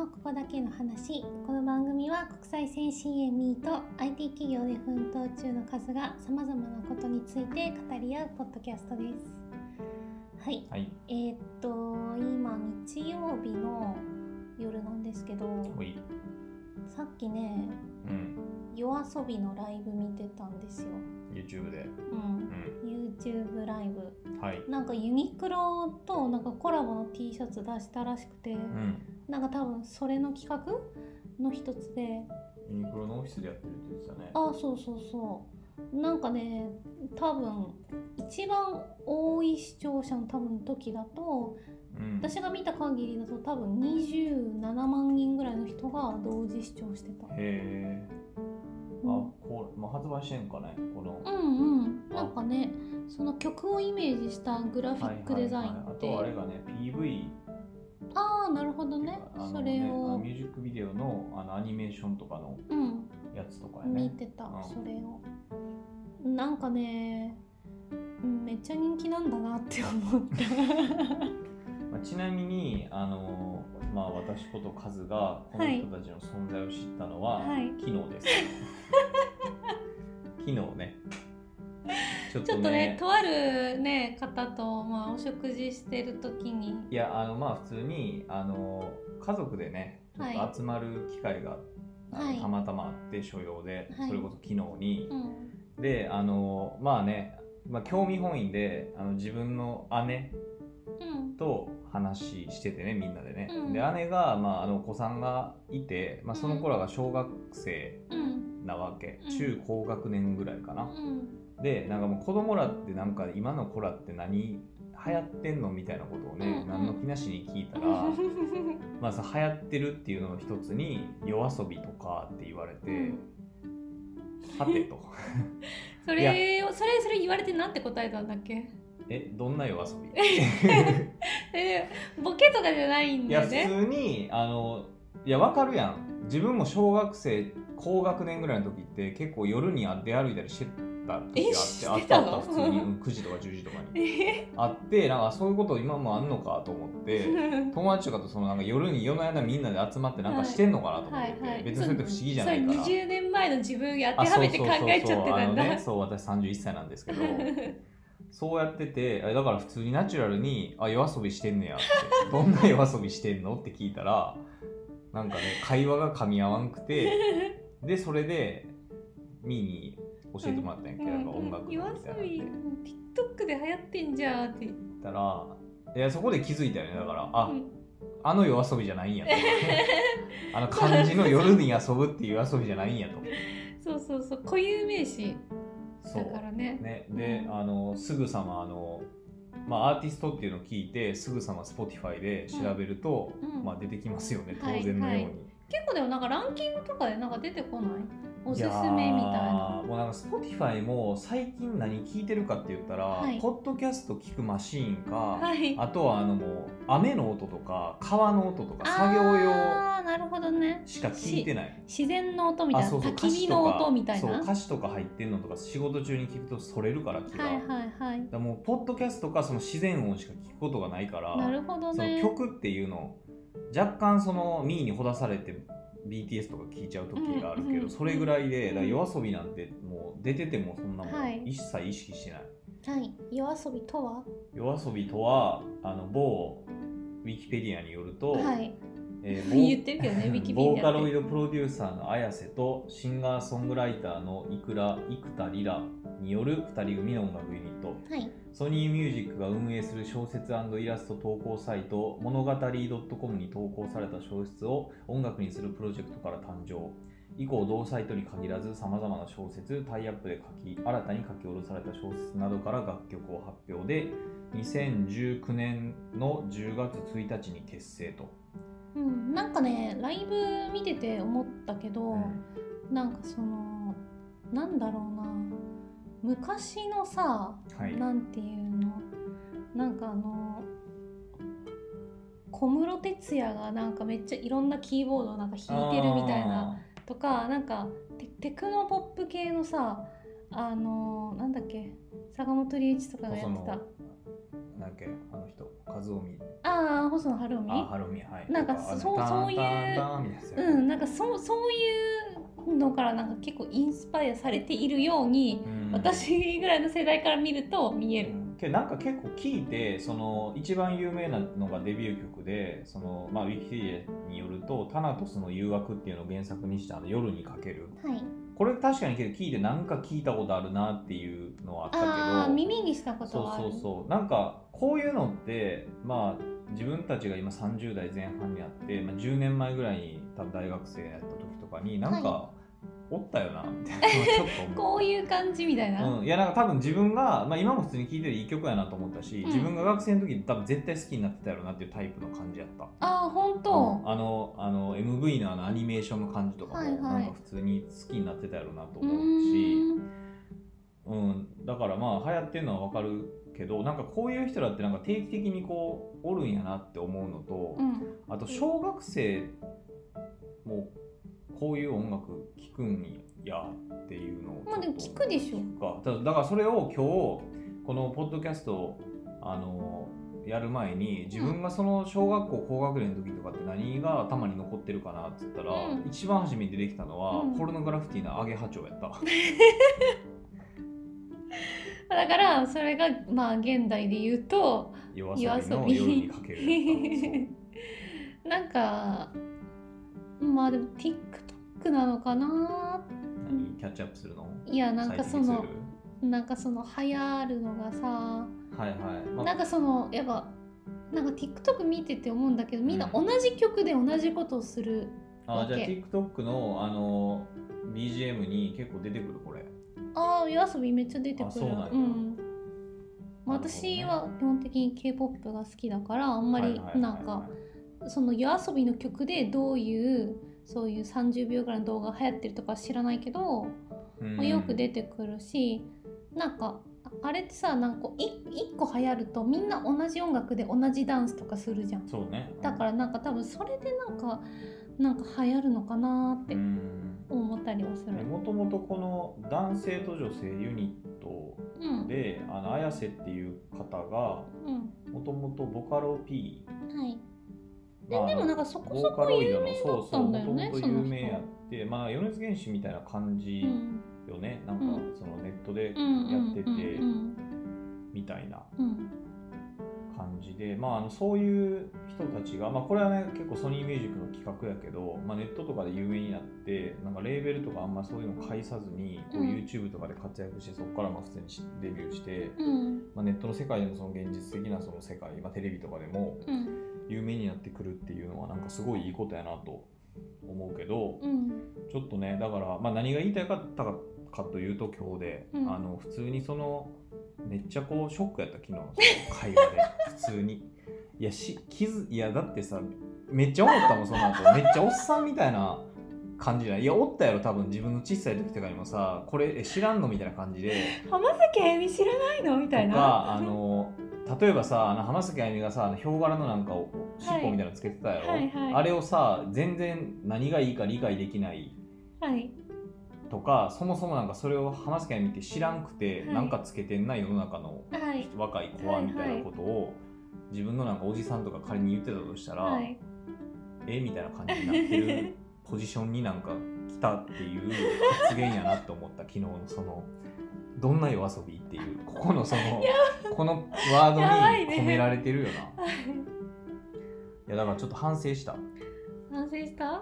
のここだけの話この番組は国際線 CME と IT 企業で奮闘中の数がさまざまなことについて語り合うポッドキャストですはいはい。えーっと今日曜日の夜なんですけど。さっきねうん。夜遊びのライブ見てたんですよ YouTube で。ううんん。YouTube ライブはい。なんかユニクロとなんかコラボの T シャツ出したらしくて、うん。なんか多分それの企画の一つでユニクロのオフィスでやってるって言ってたね。あそうそうそうなんかね多分一番多い視聴者の多分時だとうん。私が見た限りだと多分27万人ぐらいの人が同時視聴してたへえ。あ、こう、まあ、発売してんかね。この。うんうんなんかねその曲をイメージしたグラフィックデザインはいはいはいあって、とあれがね、PV。ああなるほどね。それを、ミュージックビデオのあのアニメーションとかのうん。やつとかやね。見てた、うん。それを。なんかねうんめっちゃ人気なんだなって思った。まあ、ちなみに、あのまあ、私ことカズがこの人たちの存在を知ったのは、はい。昨日です。昨日ね。ちょっとね。とあるね方と、まあ、お食事してる時に。いやあのまあ普通にあの家族でねちょっと集まる機会が、はい。たまたまあって所用で、はい。それこそ昨日に、うん。であのまあね、まあ、興味本位であの自分の姉うん。と話しててねみんなでね、うん。で姉が、まあ、あのお子さんがいて、まあ、その頃が小学生うん。なわけ、うん。中高学年ぐらいかな、うんでなんかもう子供らってなんか今の子らって何流行ってんのみたいなことをね、うんうん。何の気なしに聞いたら まあさ流行ってるっていうのの一つに夜遊びとかって言われて、はてと。それをそれそれ言われてなんて答えたんだっけ？えどんな夜遊び？えボケとかじゃないんいや普だよね通にあのいやわかるやん。自分も小学生高学年ぐらいの時って結構夜に出歩いたりしてた時えがあってあったあった普通に。うん9時とか10時とかに。え？あってなんかそういうこと今もあんのかと思って 友達とかとそのなんか夜に夜の間みんなで集まってなんかしてんのかなと思ってて、はいはい。別にそれって不思議じゃないから。そう20年前の自分に当てあはめて考えちゃってたんだ。あのねそう私31歳なんですけど そうやっててあだから普通にナチュラルにあ夜遊びしてんねやって。どんな夜遊びしてんの？って聞いたらなんかね会話が噛み合わんくて でそれでミーに教えてもらったんやっけ、なんか音楽のみ夜たいな。TikTok で流行ってんじゃんって言ったらいやそこで気づいたよねだからあ、うんあの夜遊びじゃないんやとあの漢字の夜に遊ぶっていう遊びじゃないんやとそうそうそう固有名詞だそうからねね、で、うんあのすぐさまあの、まあ、アーティストっていうのを聞いてすぐさま Spotify で調べると、うんまあ、出てきますよね当はい然のように。はい。結構でもなんかランキングとかでなんか出てこない？おすすめみたいな。もうなんか Spotify も最近何聞いてるかって言ったら、はい。ポッドキャスト聞くマシーンか、はい。あとはあのもう雨の音とか川の音とか作業用ああなるほどね。しか聞いてない。自然の音みたいなあそうそう焚き火の音みたいな。そう歌詞とか入ってんのとか仕事中に聞くとそれるから気が、はいはいはい。だもうポッドキャストかその自然音しか聞くことがないからなるほどそのね曲っていうのを若干そのミーにほだされて BTS とか聴いちゃう時があるけど、それぐらいで夜遊びなんてもう出ててもそんなもはい。ん一切意識してない、はい。夜遊びとは？夜遊びとはあの某ウィキペディアによると、はいえー言ってるけどねウィキボーカロイドプロデューサーの綾瀬とシンガーソングライターのいくら生田リラによる2人組の音楽ユニット。はい。ソニーミュージックが運営する小説イラスト投稿サイト物語 .com に投稿された小説を音楽にするプロジェクトから誕生。以降同サイトに限らずさまざまな小説タイアップで書き新たに書き下ろされた小説などから楽曲を発表で2019年の10月1日に結成と、うん、なんかねライブ見てて思ったけど、なんかそのなんだろうな昔のさ、はい。なんていうのなんかあの小室哲哉がなんかめっちゃいろんなキーボードをなんか弾いてるみたいなとかなんかテテクノポップ系のさあのなんだっけ坂本龍一とかがやってた。なんだっけあの人和臣。ああ細野晴臣？あハロミはい。なんかそうそういううんなんかそうそういうのからなんか結構インスパイアされているように、うん。私ぐらいの世代から見ると見える、けどなんか結構聞いてその一番有名なのがデビュー曲でその、まあ、ウィキペディアによると「タナトスの誘惑」っていうのを原作にした夜にかける。はいこれ確かにけど聞いてなんか聞いたことあるなっていうのはあったけど。耳にしたことそうはある。そうそうなんかこういうのってまあ自分たちが今30代前半にあって、まあ、10年前ぐらいに多分大学生やった時とかになんか、はおったよなみたいな。の はちょっと思う。こういう感じみたいな、うん、いやなんか多分自分が、まあ、今も普通に聴いてるいい曲やなと思ったし、うん。自分が学生の時に多分絶対好きになってたやろなっていうタイプの感じやった、ああ本当、うん。あのあの MV のあのアニメーションの感じとかも、はいはい。なんか普通に好きになってたやろなとう思うし、うん、だからまあ流行ってるのはわかるけどなんかこういう人らってなんか定期的にこうおるんやなって思うのと、うん。あと小学生もこういう音楽聴くんやっていうのをまあでも聞くでしょ。聞くかだだからそれを今日このポッドキャストをあのやる前に自分がその小学校高学年の時とかって何が頭に残ってるかなっつったら、うん。一番初めに出てきたのは、うん。ポルノグラフィティのアゲハチョウやった。だからそれがまあ現代で言うと夜遊びにかける なんかまあでも TikTok なのかな？何？キャッチアップするの？いやなんかそのなんかその流行るのがさるはいはい、まあなんかそのやっぱなんか TikTok 見てて思うんだけどみんな同じ曲で同じことをする、あじゃあ OK TikTok のあの BGM に結構出てくるこれ。ああ夜遊びめっちゃ出てくる。あそうなんまあ私は基本的に K-POP が好きだからあんまりなんかその夜遊びの曲でどういうそういう30秒ぐらいの動画が流行ってるとかは知らないけど、うん。まあ、よく出てくるしなんかああれってさなんかこうい一個流行るとみんな同じ音楽で同じダンスとかするじゃん。そうね。だからなんか多分それでなんかなんか流行るのかなってうん。思ったりはする。もともとこの男性と女性ユニットうん。であの綾瀬っていう方がうん。もともとボカロ P はいまあでもなんかそこボそこ有名だったんだよねそうそう有名やってまあ米津玄師みたいな感じうん。よね、なんかうん。そのネットでうんやっててうんみたいなうん感じで、まあ、あのそういう人たちが、まあ、これはね結構ソニーミュージックの企画やけど、まあ、ネットとかで有名になってなんかレーベルとかあんまそういうの介さずにこううん。YouTube とかで活躍してそこからまあ普通にデビューして、うん。まあ、ネットの世界でもその現実的なその世界、まあ、テレビとかでもうん有名になってくるっていうのはなんかすごいいいことやなと思うけど、うん。ちょっとねだから、まあ、何が言いたいかったかかというと今日で、うん。あの普通にそのめっちゃこうショックやった昨日の会話で。普通に。いやし気づいやだってさめっちゃ思ったもんその後。めっちゃおっさんみたいな感じない。いやおったやろ多分自分の小さい時とかにもさこれえ知らんのみたいな感じで。浜崎あゆみ知らないの？みたいな。とかあの例えばさあの浜崎あゆみがさヒョウ柄のなんかを尻尾みたいなのつけてたやろ、はいはい。あれをさ全然何がいいか理解できない。はい。とかそもそもなんかそれを浜崎あゆみって知らんくて、はい。なんかつけてんな世の中のはい。若い子はみたいなことを、自分のなんかおじさんとか仮に言ってたとしたら、はい。え？みたいな感じになってるポジションになんか来たっていう発言やなって思った昨日のそのどんな夜遊びっていうここのそのこのワードに込められてるよな、はい。いやだからちょっと反省した、反省した？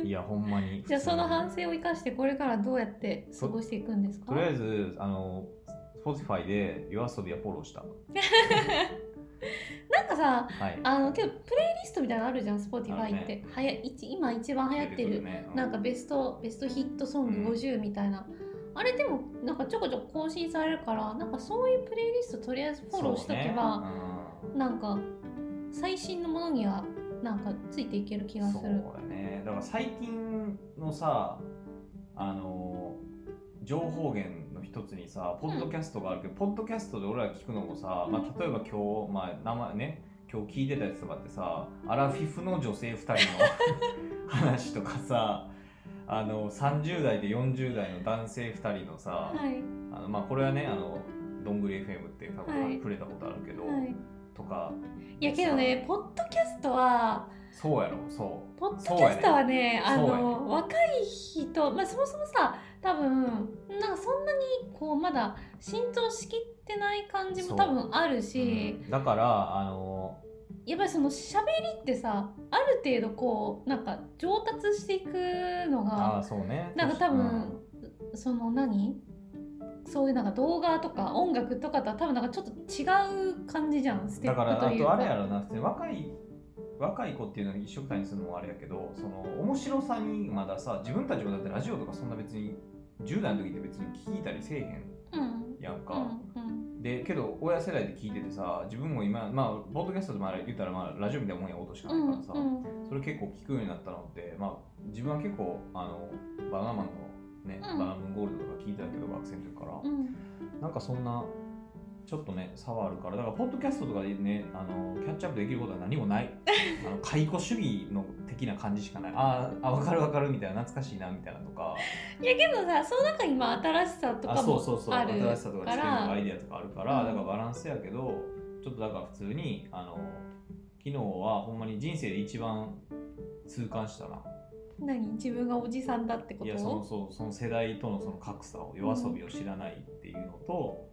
うん、いやほんまに。じゃあその反省を生かしてこれからどうやって過ごしていくんですか？とりあえずあの Spotify で夜遊びはフォローした なんかさはい。あのけどプレイリストみたいなのあるじゃんあ Spotify って、はや一今一番流行ってるね。なんかベストベストヒットソング50みたいな、あれでもなんかちょこちょこ更新されるからなんかそういうプレイリストとりあえずフォローしとけば、そうね。なんか最新のものにはなんかついていける気うんがする。そうだね。だから最近のさあの情報源の一つにさポッドキャストがあるけど、ポッドキャストで俺ら聞くのもさ、まあ、例えば今日、まあ、名前ね今日聞いてたやつとかってさアラフィフの女性2人の 話とかさあの30代で40代の男性2人のさ、はい。あのまあこれはねあのどんぐり FM って多分、はい。触れたことあるけど、はい。とか。いやけどねポッドキャストはそうやろそう。ポッドキャストはねあそうやね。の若い人、まあ、そもそもさ多分なんかそんなにこうまだ浸透しきってない感じも多分あるし、うん。だからあのやっぱりその喋りってさある程度こうなんか上達していくのああがそうね。なんか多分、うん。その何？そういうなんか動画とか音楽とかとは多分なんかちょっと違う感じじゃんステッだからあプというか。とあれやろな若い若い子っていうのに一緒くたにするのもあれやけどその面白さにまださ自分たちもだってラジオとかそんな別に10代の時って別に聞いたりせえへんうん。やんか、うんうん。でけど親世代で聞いててさ自分も今まあポッドキャストでもあれ言ったらまあラジオみたいなもんや音しかないからさ、うんそれ結構聞くようになったのってまあ自分は結構あのバナナマンのね、うん。バナナムーンゴールドとか聞いてたけど学生の時から、うん。なんかそんなちょっとね差はあるからだからポッドキャストとかでねあのキャッチアップできることは何もない。あの解雇主義の的な感じしかない。あーあ分かる分かるみたいな懐かしいなみたいなとか。いやけどさその中にまあ新しさとあかもそうそうそう。新しさとか知か見とからアイデアとかあるから、うん。だからバランスやけどちょっとだから普通にあの昨日はほんまに人生で一番痛感したな。何？自分がおじさんだってこと？いやそのそうその世代とのその格差を夜遊びを知らないっていうのと、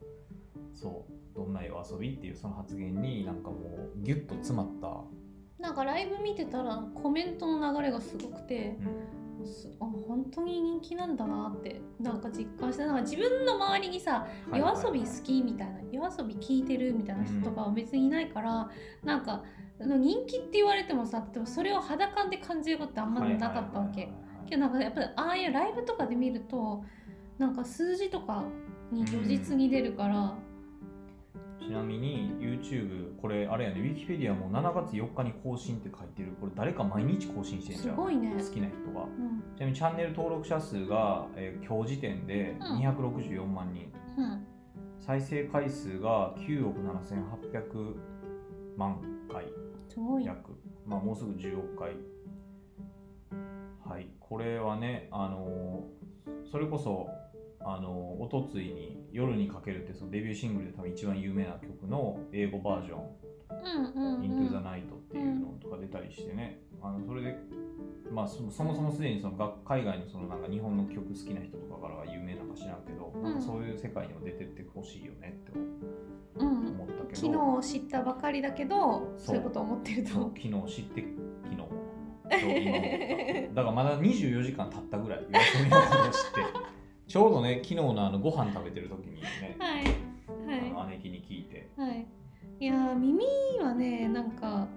そう。どんな夜遊びっていうその発言になんかもうギュッと詰まった、なんかライブ見てたらコメントの流れがすごくてうん。すあ本当に人気なんだなってなんか実感してなんか自分の周りにさ夜遊び好きみたいな夜遊び聞いてるみたいな人とかは別にいないから、なんかあの人気って言われてもさ例えばそれを肌感で感じることってあんまなかったわけ。けどなんかやっぱりああいうライブとかで見るとなんか数字とかに如実に出るから、ちなみに YouTube これあれやね Wikipedia も7月4日に更新って書いてる。これ誰か毎日更新してんじゃん。すごいね。好きな人が。うん。ちなみにチャンネル登録者数が、えー今日時点でうん。264万人、うん、再生回数が9億7800万回。すごい。約、まあ、もうすぐ10億回。はい。これはねあのーそれこそあのおとついに「夜にかける」ってそのデビューシングルで多分一番有名な曲の英語バージョン。うんうん、「うん。Into the Night」っていうのとか出たりしてね、あのそれでまあそそもそもすでにそのが海外のそのなんか日本の曲好きな人とかからは有名なんか知らんけど、なんかそういう世界にも出てってほしいよねってうん、思ったけど、昨日知ったばかりだけどそう。いうことを思ってると。そう昨日知って昨日。だからまだ24時間経ったぐらい。夜遊びのことを知ってちょうどね昨日のあのご飯食べてる時にね、はい。はあの姉貴に聞いて。いはい。いやー耳はねなんか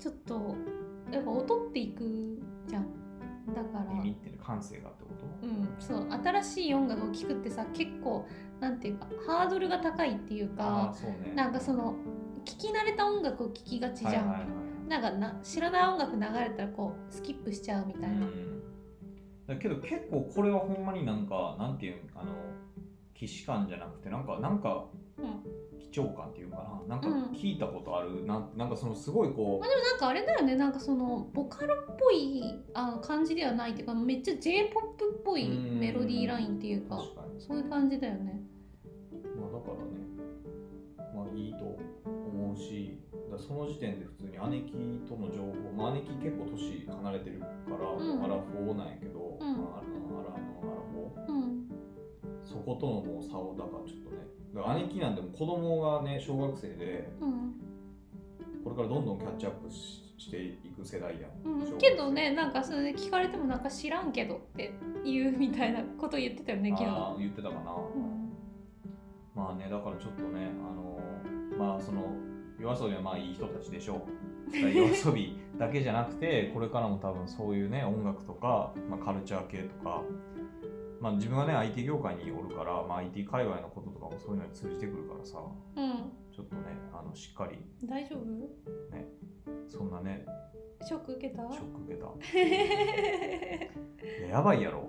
ちょっとやっぱ劣っていくじゃん。だから。耳っていう感性がってこと？うん、そう新しい音楽を聴くってさ結構なんていうかハードルが高いっていうかそうね。なんかその聴き慣れた音楽を聴きがちじゃん、はいはいはい。なんかな知らない音楽流れたらこうスキップしちゃうみたいな、うんだけど結構これはほんまになんかなんていうんあの既視感じゃなくてなんかなんかうん。貴重感っていうかな。なんかうん。聞いたことある、なんなんかそのすごいこまあ、でもなんかあれだよね。なんかそのボカロっぽいあの感じではないっていうかめっちゃ j p o p っぽいうん。メロディーラインっていううかそういう感じだよね。まあだからね。まあいいと思うしだその時点で普通に姉貴との情報、まあ、姉貴結構年離れてるから、うん。アラフォーなんやけど、うん。まあ、あのアラのアラフォー。うんそことのもう差をだからちょっとね。だから姉貴なんてもう子供がね小学生でうん。これからどんどんキャッチアップししていく世代やん、うん、けどねなんかそれで聞かれてもなんか知らんけどって言うみたいなこと言ってたよね昨日。言ってたかな、うん。まあねだからちょっとねあのまあその夜遊びはまあいい人たちでしょう。夜遊びだけじゃなくてこれからも多分そういうね音楽とか、まあ、カルチャー系とか、まあ、自分がね IT 業界におるから、まあ、IT 界隈のこととかもそういうのに通じてくるからさ。うん。ちょっとねあのしっかり。大丈夫？そんなね。ショック受けた？ショック受けた。いややばいやろ。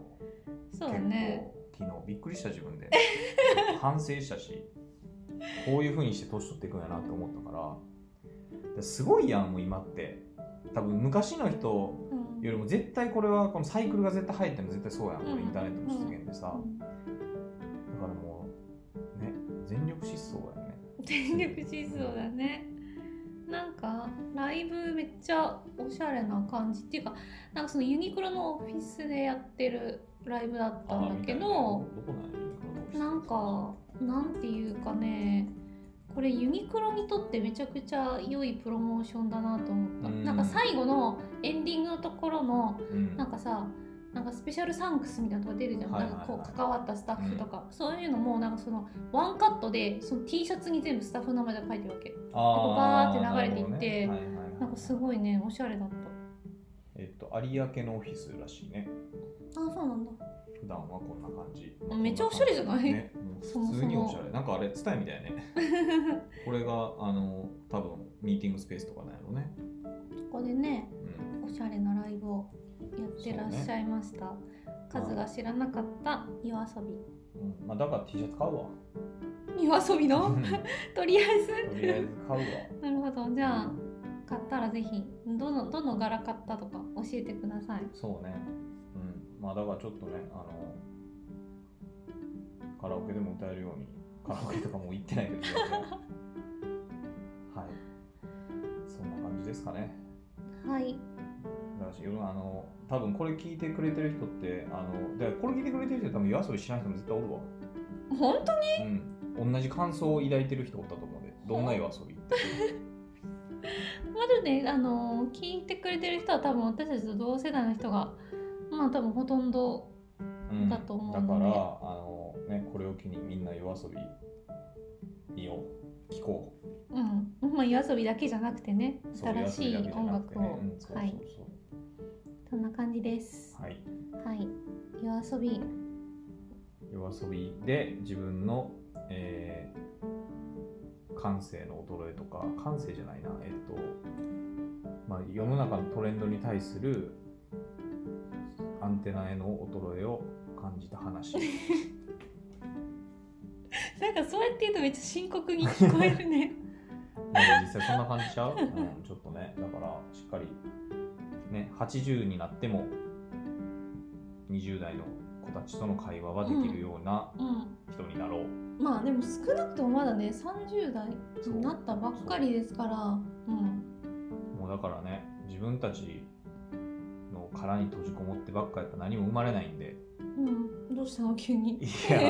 そうだね昨日びっくりした自分で。反省したしこういうふうにして年取っていくんやなって思ったから。ですごいやんもう今って。多分昔の人うん。よりも絶対これはこのサイクルが絶対入ってるの絶対そうやん、こうん。のインターネットの出現でさ、うん。だからもうね全力疾走だよね。全力疾走だねなんかライブめっちゃおしゃれな感じっていうかなんかそのユニクロのオフィスでやってるライブだったんだけどなんかなんていうかねこれユニクロにとってめちゃくちゃ良いプロモーションだなと思った、うん。なんか最後のエンディングのところのうん。なんかさなんかスペシャルサンクスみたいなとこ出るじゃん、なんかこう関わったスタッフとか、そういうのもなんかそのワンカットでその T シャツに全部スタッフの名前が書いてるわけ。あバーって流れていってね。はいはいはい。なんかすごいねおしゃれだった。えっと有明のオフィスらしいね。あそうなんだ。普段はこんな感じ。めっちゃおしゃれじゃない？ね。普通におしゃれ。なんかあれ伝えみたいね。これがあの多分ミーティングスペースとかなんやろね。ここでねうん。おしゃれなライブをやってらっしゃいました、カズが知らなかった夜遊び。うん。まあだから T シャツ買うわ。夜遊びの？うん。とりあえず。とりあえず買うわ。なるほど。じゃあ買ったらぜひどのどの柄買ったとか教えてください。そうね。うん。まあだからちょっとねあのカラオケでも歌えるようにカラオケとかもう行ってないけど はい。そんな感じですかね。はいだから世のあの多分これ聞いてくれてる人ってあのでこれ聞いてくれてる人多分夜遊びしない人も絶対おるわ。本当に？うん。同じ感想を抱いてる人おったと思うで。どんな夜遊びって。まずねあの聞いてくれてる人は多分私たちと同世代の人がまあ多分ほとんどうん。だと思うだので。からあのねこれを機にみんな夜遊び見よう聞こう。ん。まあ夜遊びだけじゃなくてね。新しい音楽を、ねうんそうそうそう。はいそんな感じです。はい。はい。夜遊び。夜遊びで自分の、えー感性の衰えとか感性じゃないな。えっと、まあ、世の中のトレンドに対するアンテナへの衰えを感じた話。なんかそうやって言うとめっちゃ深刻に聞こえるね。なんか実際そんな感じちゃう、うん、ちょっとね。だからしっかりね80になっても20代の子たちとの会話はできるようなう人になろう、んまあでも少なくともまだね30代になったばっかりですから。うん。もうだからね自分たちの殻に閉じこもってばっかやったら何も生まれないんで。うん。どうしたの？急に。いや。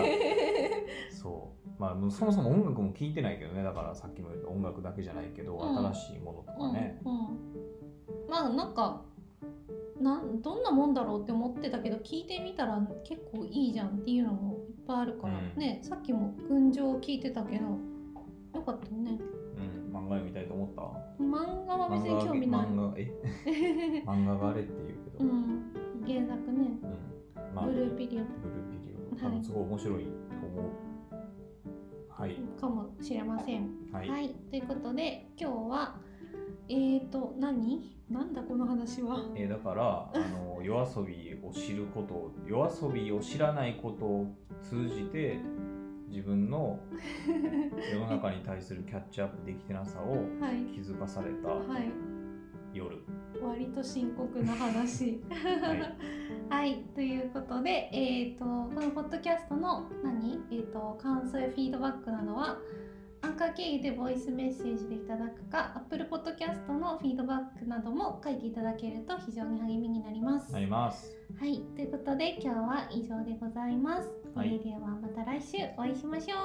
そう。まあもうそもそも音楽も聴いてないけどね。だからさっきも言った音楽だけじゃないけど、うん。新しいものとかね、うん。うん、まあなんかなんどんなもんだろうって思ってたけど聞いてみたら結構いいじゃんっていうのもいっぱいあるから、うん。ねさっきも群青聞いてたけどよかったね。うん、漫画読みたいと思った？漫画は別に興味ない。漫画え？漫画があれって言うけど、うん。原作ね。うん。まあブルーピリオブルーピリオはい。多分すごい面白いと思う。はい。かもしれません。はい、はい、ということで今日はえーと何？なんだこの話は？えーだからあの夜遊びを知ること夜遊びを知らないことを通じて自分の 世の中に対するキャッチアップできてなさをはい。気づかされたはい。夜、割と深刻な話。はい、ということで、えー、とこのポッドキャストの何、えー、と感想やフィードバックなどはアンカー経由でボイスメッセージでいただくか Apple Podcast のフィードバックなども書いていただけると非常に励みになります。なりますはい、ということで今日は以上でございます。はいそれではまた来週お会いしましょ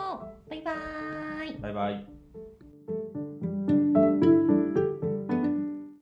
う。バイバーイ。バイバイ